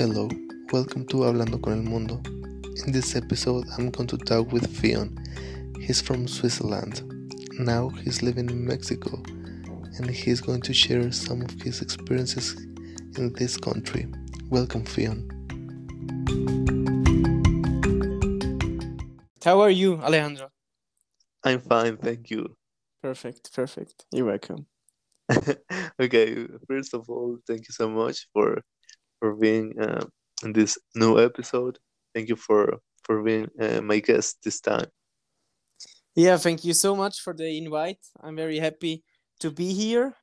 Hello, welcome to Hablando con el Mundo. In this episode, I'm going to talk with Fion. He's from Switzerland. Now he's living in Mexico and he's going to share some of his experiences in this country. Welcome, Fion. How are you, Alejandro? I'm fine, thank you. Perfect, perfect. You're welcome. okay, first of all, thank you so much for for being uh, in this new episode. Thank you for for being uh, my guest this time. Yeah, thank you so much for the invite. I'm very happy to be here.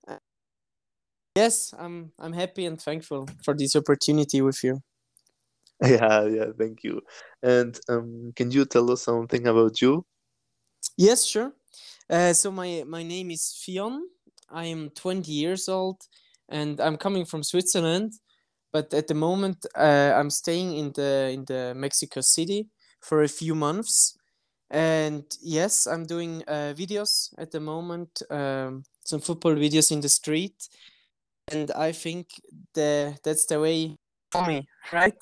Yes, I'm I'm happy and thankful for this opportunity with you. Yeah, yeah, thank you. And um, can you tell us something about you? Yes, sure. Uh, so my my name is Fion. I am 20 years old, and I'm coming from Switzerland. But at the moment, uh, I'm staying in the in the Mexico City for a few months. And yes, I'm doing uh, videos at the moment, um, some football videos in the street, and I think the that's the way for me, right?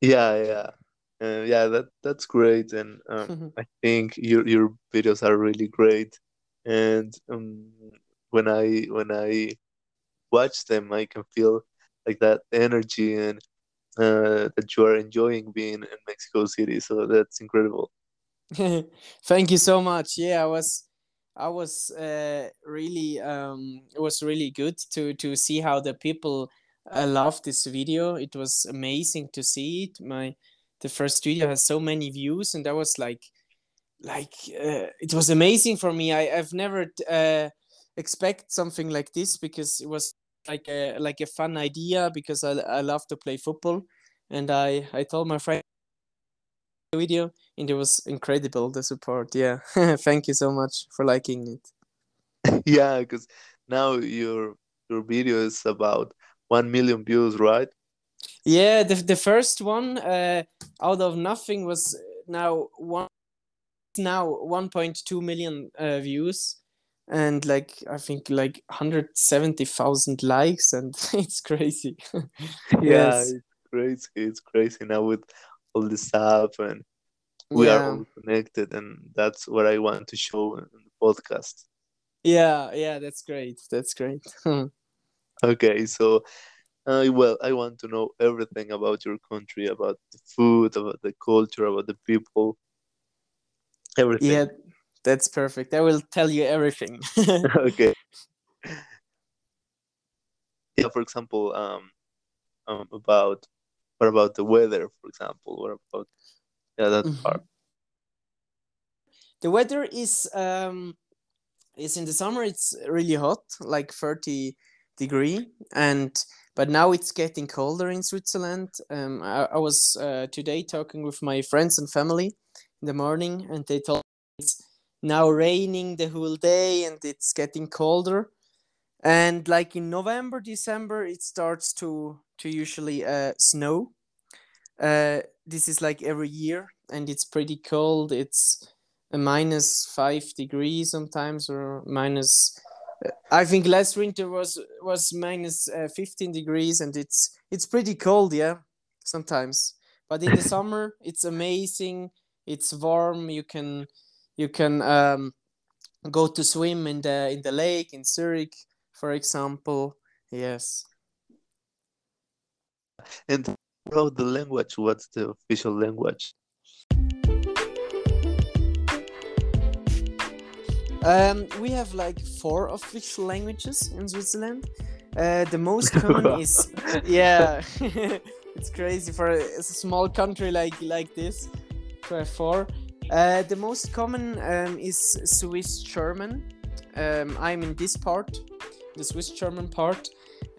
Yeah, yeah. Uh, yeah, that that's great, and um, I think your your videos are really great. And um, when I when I watch them, I can feel like that energy and uh, that you are enjoying being in Mexico City. So that's incredible. Thank you so much. Yeah, I was I was uh, really um, it was really good to to see how the people uh, loved this video. It was amazing to see it. My the first video has so many views, and I was like, like uh, it was amazing for me. I I've never uh, expect something like this because it was like a like a fun idea because I I love to play football, and I I told my friend the video and it was incredible the support. Yeah. Thank you so much for liking it. Yeah because now your your video is about 1 million views right? Yeah the, the first one uh, out of nothing was now one now 1.2 million uh, views and like i think like 170,000 likes and it's crazy. Yeah yes. it's crazy it's crazy now with all the stuff and we yeah. are all connected and that's what i want to show in the podcast. Yeah yeah that's great that's great. Okay so uh, well i want to know everything about your country about the food about the culture about the people. Everything. Yeah that's perfect. I will tell you everything. Okay. Yeah for example um, um about what about the weather for example? What about yeah that mm-hmm. part? The weather is um is in the summer it's really hot like 30 degree and but now it's getting colder in switzerland. Um i, I was uh, today talking with my friends and family in the morning and they told me it's now raining the whole day and it's getting colder. And like in november december it starts to to usually uh, snow. Uh, this is like every year and it's pretty cold. It's a minus five degrees sometimes or minus uh, i think last winter was was minus, uh, 15 degrees and it's it's pretty cold yeah sometimes. But in the summer it's amazing. It's warm. You can you can um, go to swim in the in the lake in zurich for example. Yes. And about the language what's the official language? Um, we have like four official languages in switzerland. Uh, the most common is yeah it's crazy for a, a, small country like like this to have four uh, the most common um, is swiss german. Um, i'm in this part the swiss german part.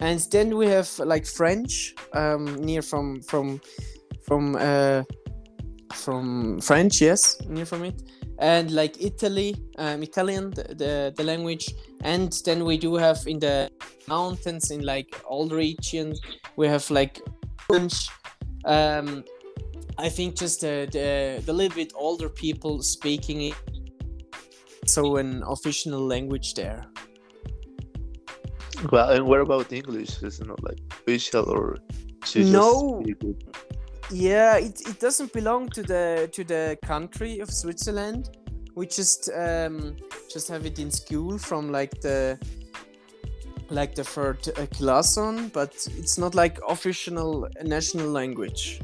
And then we have like French, um, near from from from uh, from French, yes, near from it, and like Italy, um, Italian, the, the, the language, and then we do have in the mountains in like all regions we have like French. Um, I think just the, the the little bit older people speaking it, so an official language there. Well, and what about English? Is it not like official or no? Yeah, it, it doesn't belong to the to the country of Switzerland. We just um, just have it in school from like the like the third uh, class on, but it's not like official national language.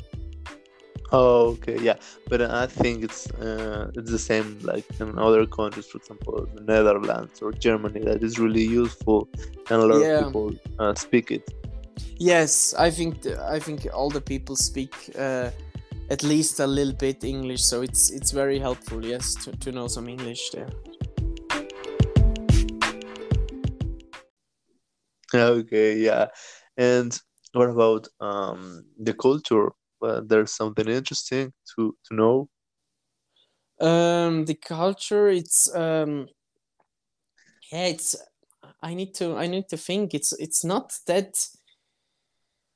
Oh, okay, yeah, but I think it's uh, it's the same like in other countries, for example, the Netherlands or Germany. That is really useful, and a lot yeah. of people uh, speak it. Yes, I think I think all the people speak uh, at least a little bit English, so it's it's very helpful. Yes, to, to know some English there. Okay, yeah, and what about um, the culture? Uh, there's something interesting to to know? Um, the culture, it's um, yeah, it's. I need to. I need to think. It's. It's not that.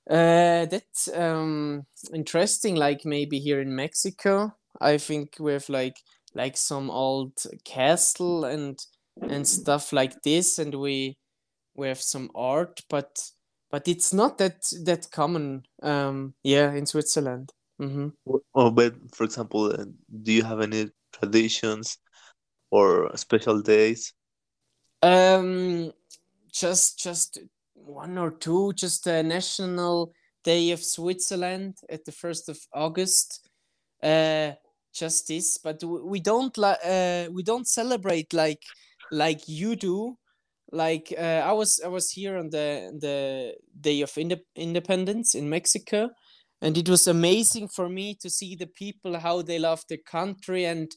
Uh, that um interesting. Like maybe here in Mexico, I think we have like like some old castle and and stuff like this, and we we have some art, but but it's not that that common um yeah in switzerland. Mm-hmm. oh but for example uh, do you have any traditions or special days? Um just just one or two just a national day of switzerland at the 1st of august. Uh just this but we don't like uh, we don't celebrate like like you do like uh, I was I was here on the the day of Inde- independence in Mexico, and it was amazing for me to see the people how they love the country and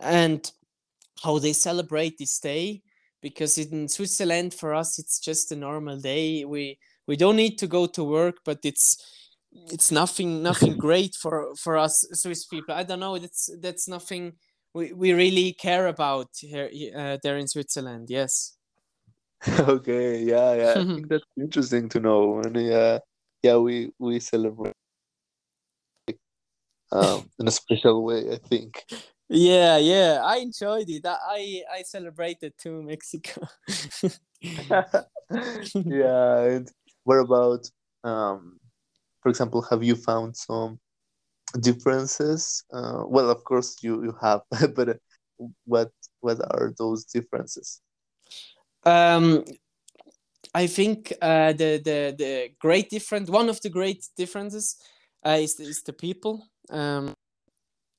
and how they celebrate this day because in Switzerland for us it's just a normal day. We we don't need to go to work but it's it's nothing nothing great for for us Swiss people. I don't know that's that's nothing we, we really care about here uh, there in Switzerland yes okay, yeah, yeah. I think that's interesting to know. And yeah, yeah, we we celebrate um in a special way, I think. Yeah, yeah, I enjoyed it. I I celebrated too Mexico. yeah, and what about um for example, have you found some differences? Uh, well, of course you you have, but what what are those differences? Um, I think uh, the the the great difference, one of the great differences, uh, is is the people. Um,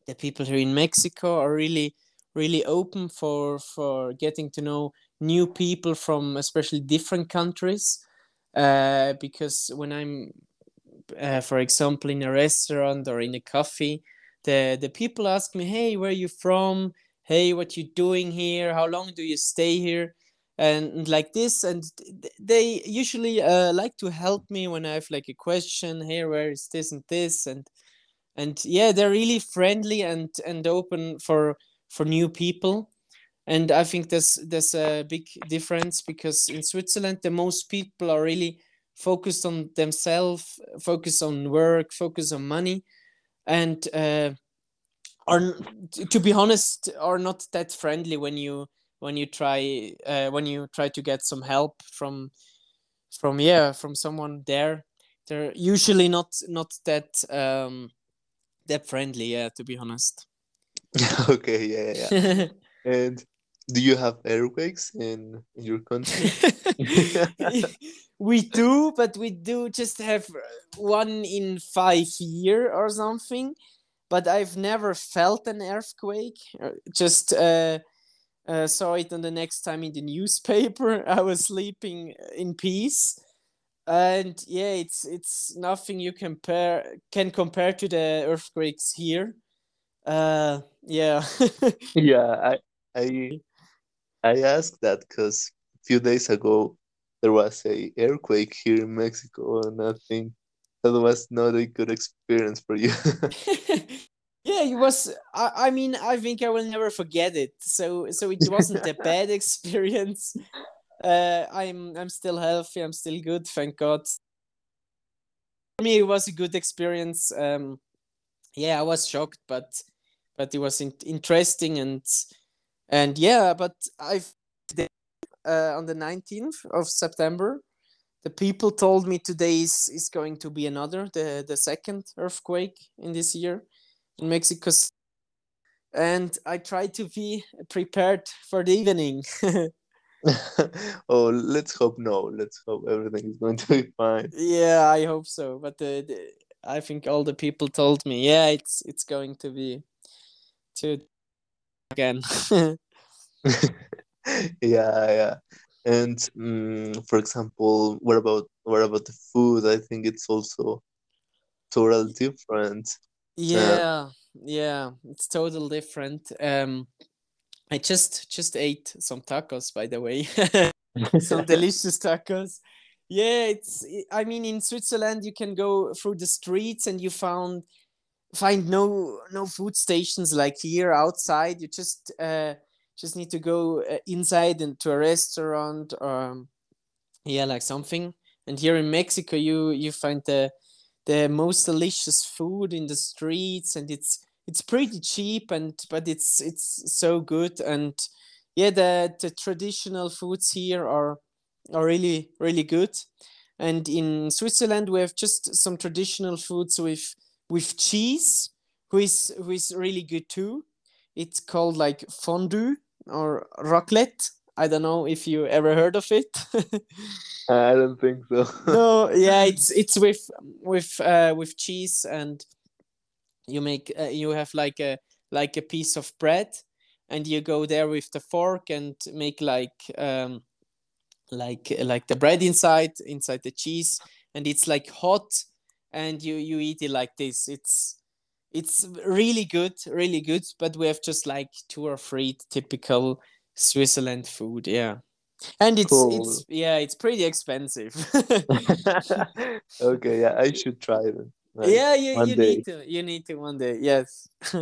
the people here in Mexico are really really open for for getting to know new people from especially different countries. Uh, because when I'm, uh, for example, in a restaurant or in a coffee, the the people ask me, "Hey, where are you from? Hey, what you doing here? How long do you stay here?" And like this and they usually uh, like to help me when i have like a question here where is this and this? and and yeah they're really friendly and and open for for new people. And i think there's there's a big difference because in switzerland the most people are really focused on themselves focus on work focus on money and uh, are to be honest are not that friendly when you when you try uh, when you try to get some help from from yeah from someone there they're usually not not that um that friendly yeah to be honest okay yeah yeah, yeah. and do you have earthquakes in, in your country we do but we do just have one in five year or something but i've never felt an earthquake uh, just uh uh, saw it on the next time in the newspaper. I was sleeping in peace, and yeah, it's it's nothing you compare can compare to the earthquakes here. Uh, yeah. yeah, I I I asked that because a few days ago there was a earthquake here in Mexico, and I think that was not a good experience for you. yeah it was I, I mean i think i will never forget it. So so it wasn't a bad experience. Uh i'm i'm still healthy i'm still good thank god. For me it was a good experience. Um yeah i was shocked but but it was in- interesting and and yeah but i've uh, on the 19th of September. The people told me today is, is going to be another, the, the second earthquake in this year in Mexico. And I try to be prepared for the evening. oh, let's hope no. Let's hope everything is going to be fine. Yeah, I hope so. But the, the, I think all the people told me, yeah, it's it's going to be to again. yeah, yeah. And um, for example, what about what about the food? I think it's also totally different. Yeah, yeah, it's totally different. Um, I just just ate some tacos, by the way, some delicious tacos. Yeah, it's. I mean, in Switzerland, you can go through the streets and you found find no no food stations like here outside. You just uh, just need to go uh, inside into a restaurant or um, yeah like something and here in mexico you you find the the most delicious food in the streets and it's it's pretty cheap and but it's it's so good. And yeah the the traditional foods here are are really really good. And in switzerland we have just some traditional foods with with cheese who is who is really good too. It's called like fondue or raclette. I don't know if you ever heard of it. I don't think so. no, yeah, it's it's with with uh, with cheese and you make uh, you have like a like a piece of bread and you go there with the fork and make like um like like the bread inside inside the cheese and it's like hot and you you eat it like this it's it's really good, really good. But we have just like two or three typical Switzerland food. Yeah, and it's cool. it's yeah, it's pretty expensive. okay, yeah, I should try them. Like, yeah, you, you need to. You need to one day. Yes.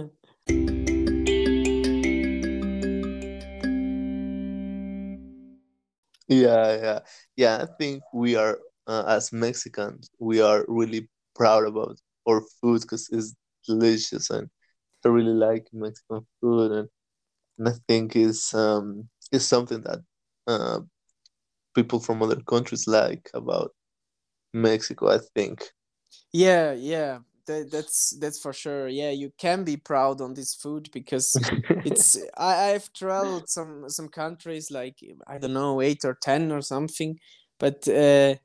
yeah, yeah, yeah. I think we are uh, as Mexicans, we are really proud about our food because it's delicious and I really like Mexican food and, and I think is um is something that uh, people from other countries like about Mexico I think. Yeah yeah. That, that's that's for sure. Yeah you can be proud on this food because it's I, I've traveled some some countries like I don't know eight or ten or something. But uh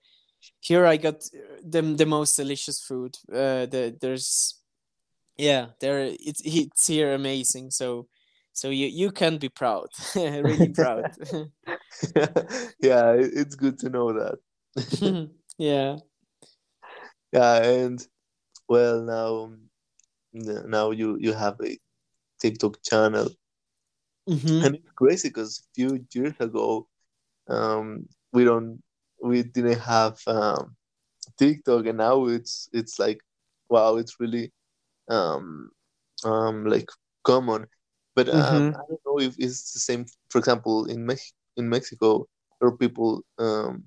here I got the, the most delicious food. Uh the, there's yeah there it's it's here amazing. So so you you can be proud really proud. Yeah it's good to know that. Yeah. Yeah and well now now you you have a tiktok channel. Mm-hmm. and it's crazy because a few years ago um we don't we didn't have um tiktok and now it's it's like wow it's really um, um, like common. But um, mm-hmm. I don't know if it's the same. For example, in Mex- in Mexico, where people um,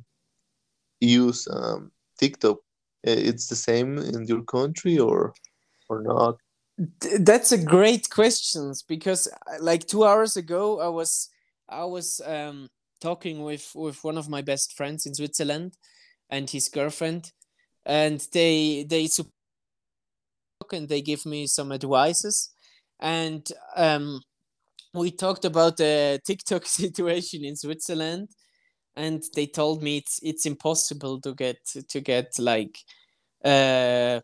use um, TikTok, it's the same in your country or or not. That's a great question because, uh, like two hours ago, I was I was um, talking with with one of my best friends in Switzerland and his girlfriend, and they they and they give me some advices and um, we talked about the tiktok situation in switzerland and they told me it's it's impossible to get to get like uh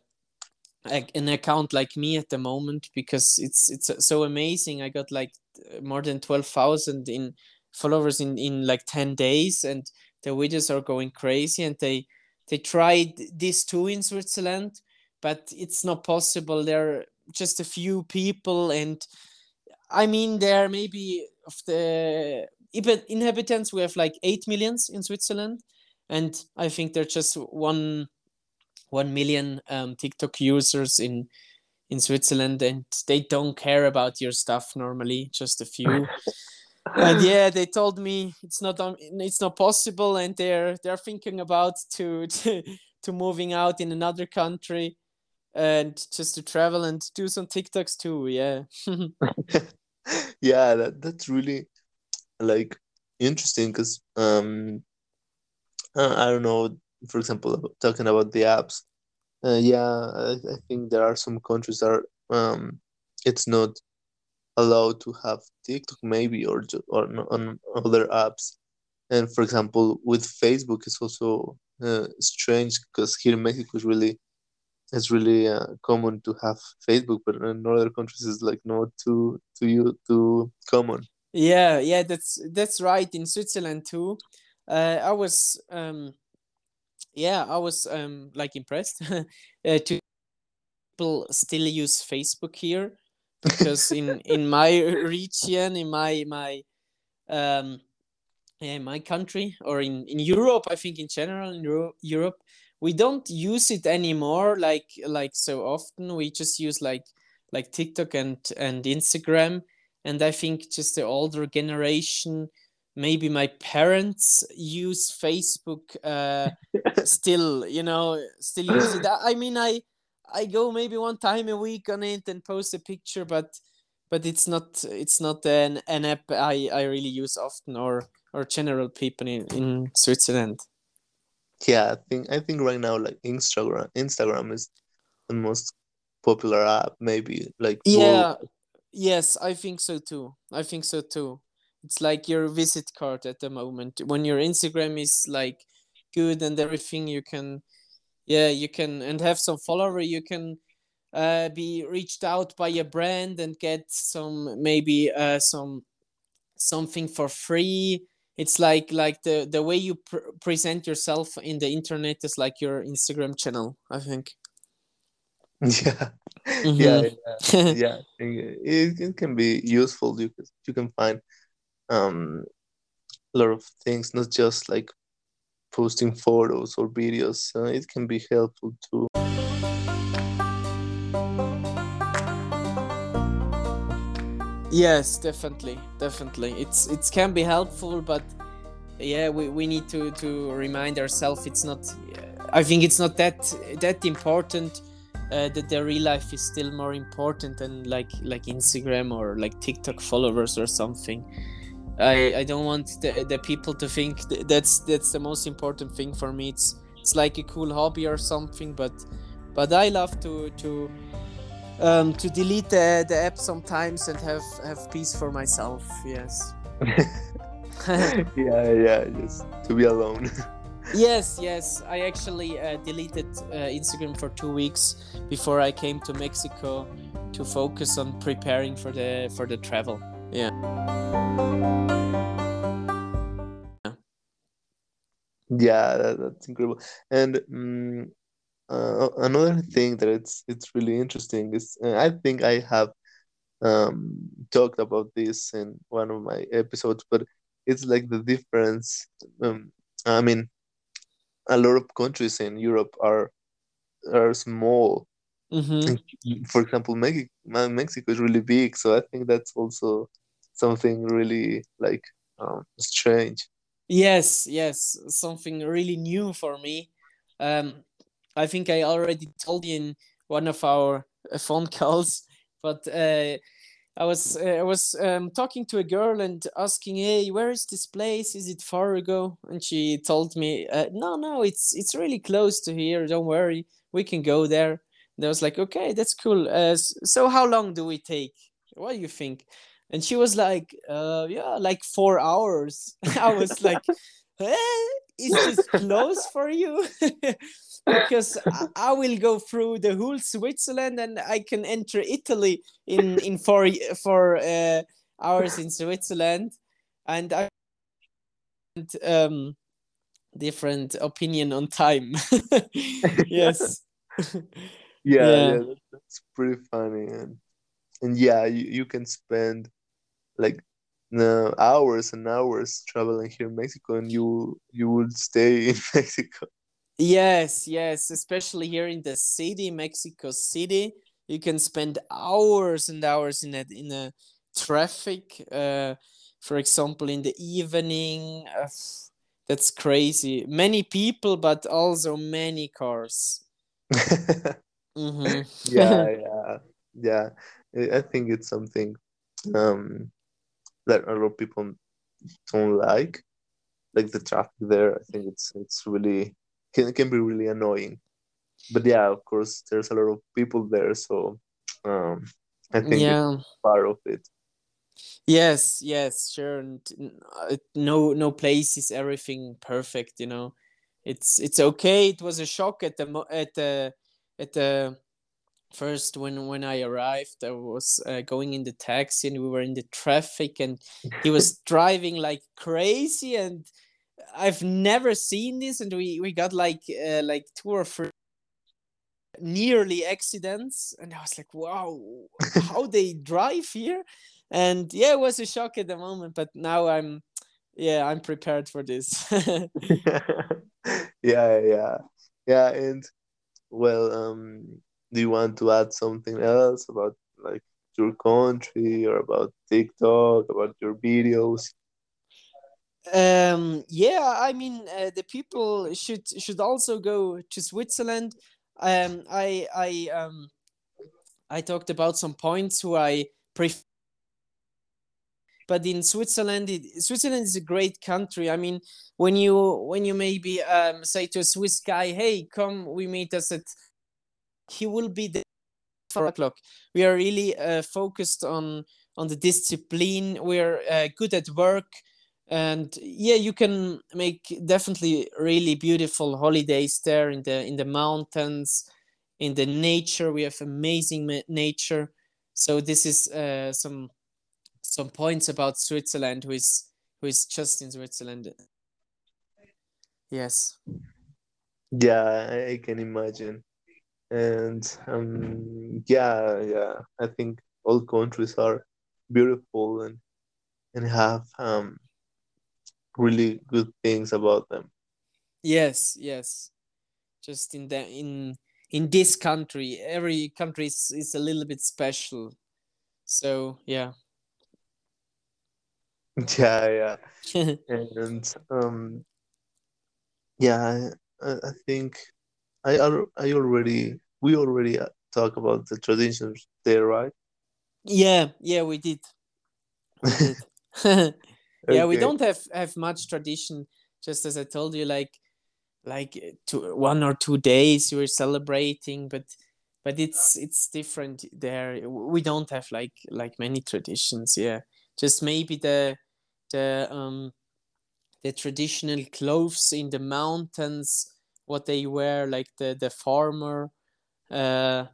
an account like me at the moment because it's it's so amazing i got like more than 12,000 in followers in in like 10 days and the videos are going crazy and they they tried this too in switzerland but it's not possible. There just a few people, and I mean, there maybe of the even inhabitants we have like eight millions in Switzerland, and I think there's just one one million um, TikTok users in in Switzerland, and they don't care about your stuff normally. Just a few. and yeah, they told me it's not um, it's not possible, and they're they're thinking about to to, to moving out in another country and just to travel and do some TikToks too. Yeah. yeah, that, that's really like interesting because um, uh, I don't know. For example, talking about the apps, uh, yeah, I, I think there are some countries that are, um, it's not allowed to have TikTok maybe or or on other apps. And for example, with Facebook, it's also uh, strange because here in Mexico is really it's really uh, common to have Facebook, but in other countries it's like not too too you too common. Yeah, yeah, that's that's right. In Switzerland too, uh, I was um, yeah, I was um like impressed uh, to people still use Facebook here because in in my region, in my my um in my country or in in Europe, I think in general in Euro- Europe, we don't use it anymore like like so often. We just use like like TikTok and and Instagram, and I think just the older generation maybe my parents use facebook uh, still you know still use it. I mean i i go maybe one time a week on it and post a picture but but it's not it's not an, an app i i really use often or or general people in, in switzerland yeah i think i think right now like instagram instagram is the most popular app maybe like yeah yes i think so too. I think so too. It's like your visit card at the moment. When your instagram is like good and everything you can yeah you can and have some follower you can uh, be reached out by a brand and get some maybe uh, some something for free it's like like the the way you pr- present yourself in the internet is like your instagram channel i think. Yeah. Mm-hmm. yeah yeah, yeah. It, it can be useful. You can, you can find um a lot of things not just like posting photos or videos. Uh, it can be helpful too yes definitely definitely it's it can be helpful but yeah we, we need to to remind ourselves it's not i think it's not that that important uh, that the real life is still more important than like like instagram or like tiktok followers or something I, I don't want the, the people to think that's that's the most important thing for me. It's it's like a cool hobby or something, but but I love to to um, to delete the, the app sometimes and have have peace for myself. Yes. yeah, yeah, just to be alone. yes, yes. I actually uh, deleted uh, Instagram for two weeks before I came to Mexico to focus on preparing for the for the travel. Yeah. Yeah, that, that's incredible. And um, uh, another thing that it's it's really interesting is uh, I think I have um, talked about this in one of my episodes, but it's like the difference. Um, I mean, a lot of countries in Europe are are small. Mm-hmm. For example, Mexico, Mexico is really big, so I think that's also something really like um, strange. Yes, yes, something really new for me. Um, I think I already told you in one of our uh, phone calls, but uh, I was uh, I was um, talking to a girl and asking, "Hey, where is this place? Is it far ago?" And she told me, uh, "No, no, it's it's really close to here. Don't worry, we can go there." And I was like, "Okay, that's cool. Uh, so how long do we take? What do you think?" and she was like uh yeah like four hours i was like eh, is this close for you because I, will go through the whole switzerland and i can enter italy in in four four uh, hours in switzerland and i um different opinion on time yes yeah, yeah. yeah that's pretty funny and and yeah you, you can spend like uh, hours and hours traveling here in Mexico, and you you would stay in Mexico. Yes, yes, especially here in the city, Mexico City, you can spend hours and hours in a in a traffic. Uh, for example, in the evening, uh, that's crazy. Many people, but also many cars. mm-hmm. yeah, yeah, yeah. I think it's something um, that a lot of people don't like, like the traffic there. I think it's it's really can can be really annoying. But yeah, of course, there's a lot of people there, so um, I think yeah. part of it. Yes, yes, sure. And uh, no, no place is everything perfect. You know, it's it's okay. It was a shock at the at the at the first when when I arrived. I was uh, going in the taxi and we were in the traffic and he was driving like crazy and I've never seen this and we we got like uh, like two or three nearly accidents and I was like wow how they drive here? And yeah it was a shock at the moment but now i'm yeah i'm prepared for this. Yeah yeah. Yeah and well um do you want to add something else about like your country or about tiktok about your videos um yeah i mean uh, the people should should also go to switzerland um i i um i talked about some points who i prefer but in Switzerland, it, Switzerland is a great country. I mean, when you when you maybe um, say to a Swiss guy, "Hey, come, we meet us at," he will be there four o'clock. We are really uh, focused on on the discipline. We're uh, good at work, and yeah, you can make definitely really beautiful holidays there in the in the mountains, in the nature. We have amazing nature. So this is uh, some some points about Switzerland, who is who is just in Switzerland. Yes. Yeah, I can imagine, and um, yeah, yeah, I think all countries are beautiful and and have um really good things about them. Yes, yes. Just in the in in this country, every country is, is a little bit special. So yeah. Yeah, yeah. and um yeah, I, I think I I already we already uh, talk about the traditions there, right? Yeah, yeah, we did. We did. yeah, okay. we don't have have much tradition. Just as I told you, like like two, one or two days you are celebrating, but but it's it's different there. We don't have like like many traditions. Yeah, just maybe the the um, the traditional clothes in the mountains, what they wear, like the the farmer. Uh,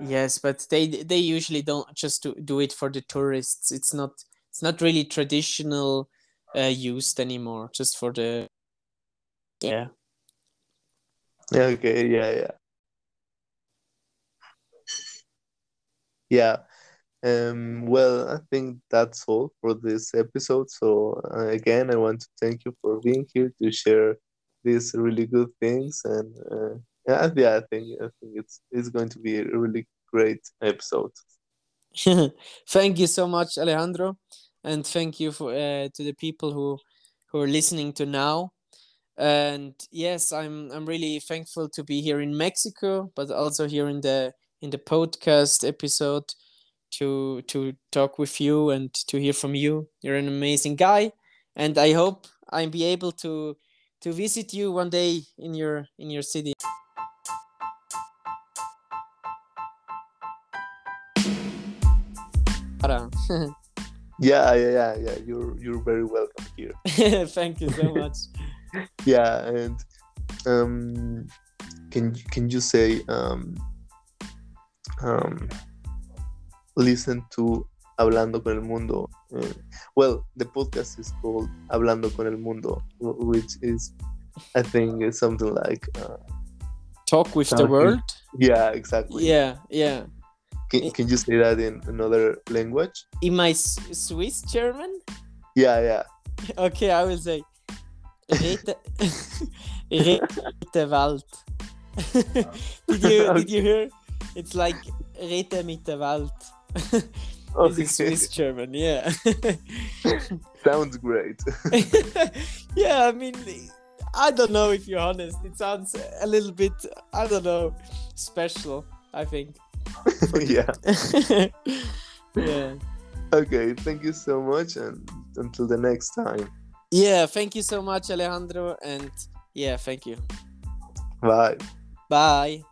yes, but they they usually don't just do, do it for the tourists. It's not it's not really traditional uh, used anymore. Just for the yeah. Yeah. Okay. Yeah. Yeah. Yeah. Um, well, I think that's all for this episode. So uh, again, I want to thank you for being here to share these really good things, and uh, yeah, yeah, I think I think it's it's going to be a really great episode. thank you so much, Alejandro, and thank you for uh, to the people who who are listening to now. And yes, I'm I'm really thankful to be here in Mexico, but also here in the in the podcast episode to to talk with you and to hear from you. You're an amazing guy, and I hope I'll be able to to visit you one day in your in your city. yeah, yeah, yeah, yeah. You're you're very welcome here. Thank you so much. yeah, and um, can can you say um um listen to Hablando con el Mundo. Uh, well, the podcast is called Hablando con el Mundo, which is, I think, is something like uh, talk with talking. the world. Yeah, exactly. Yeah, yeah. Can, can you say that in another language? In my Swiss German? Yeah, yeah. Okay, I will say. Rete, Rete Welt. did you did you hear? It's like Rete mit der Welt. okay. Swiss German, yeah. sounds great. yeah, I mean, I don't know if you're honest. It sounds a little bit, I don't know, special, I think. Yeah. yeah. Okay, thank you so much and until the next time. Yeah, thank you so much, Alejandro, and yeah, thank you. Bye. Bye.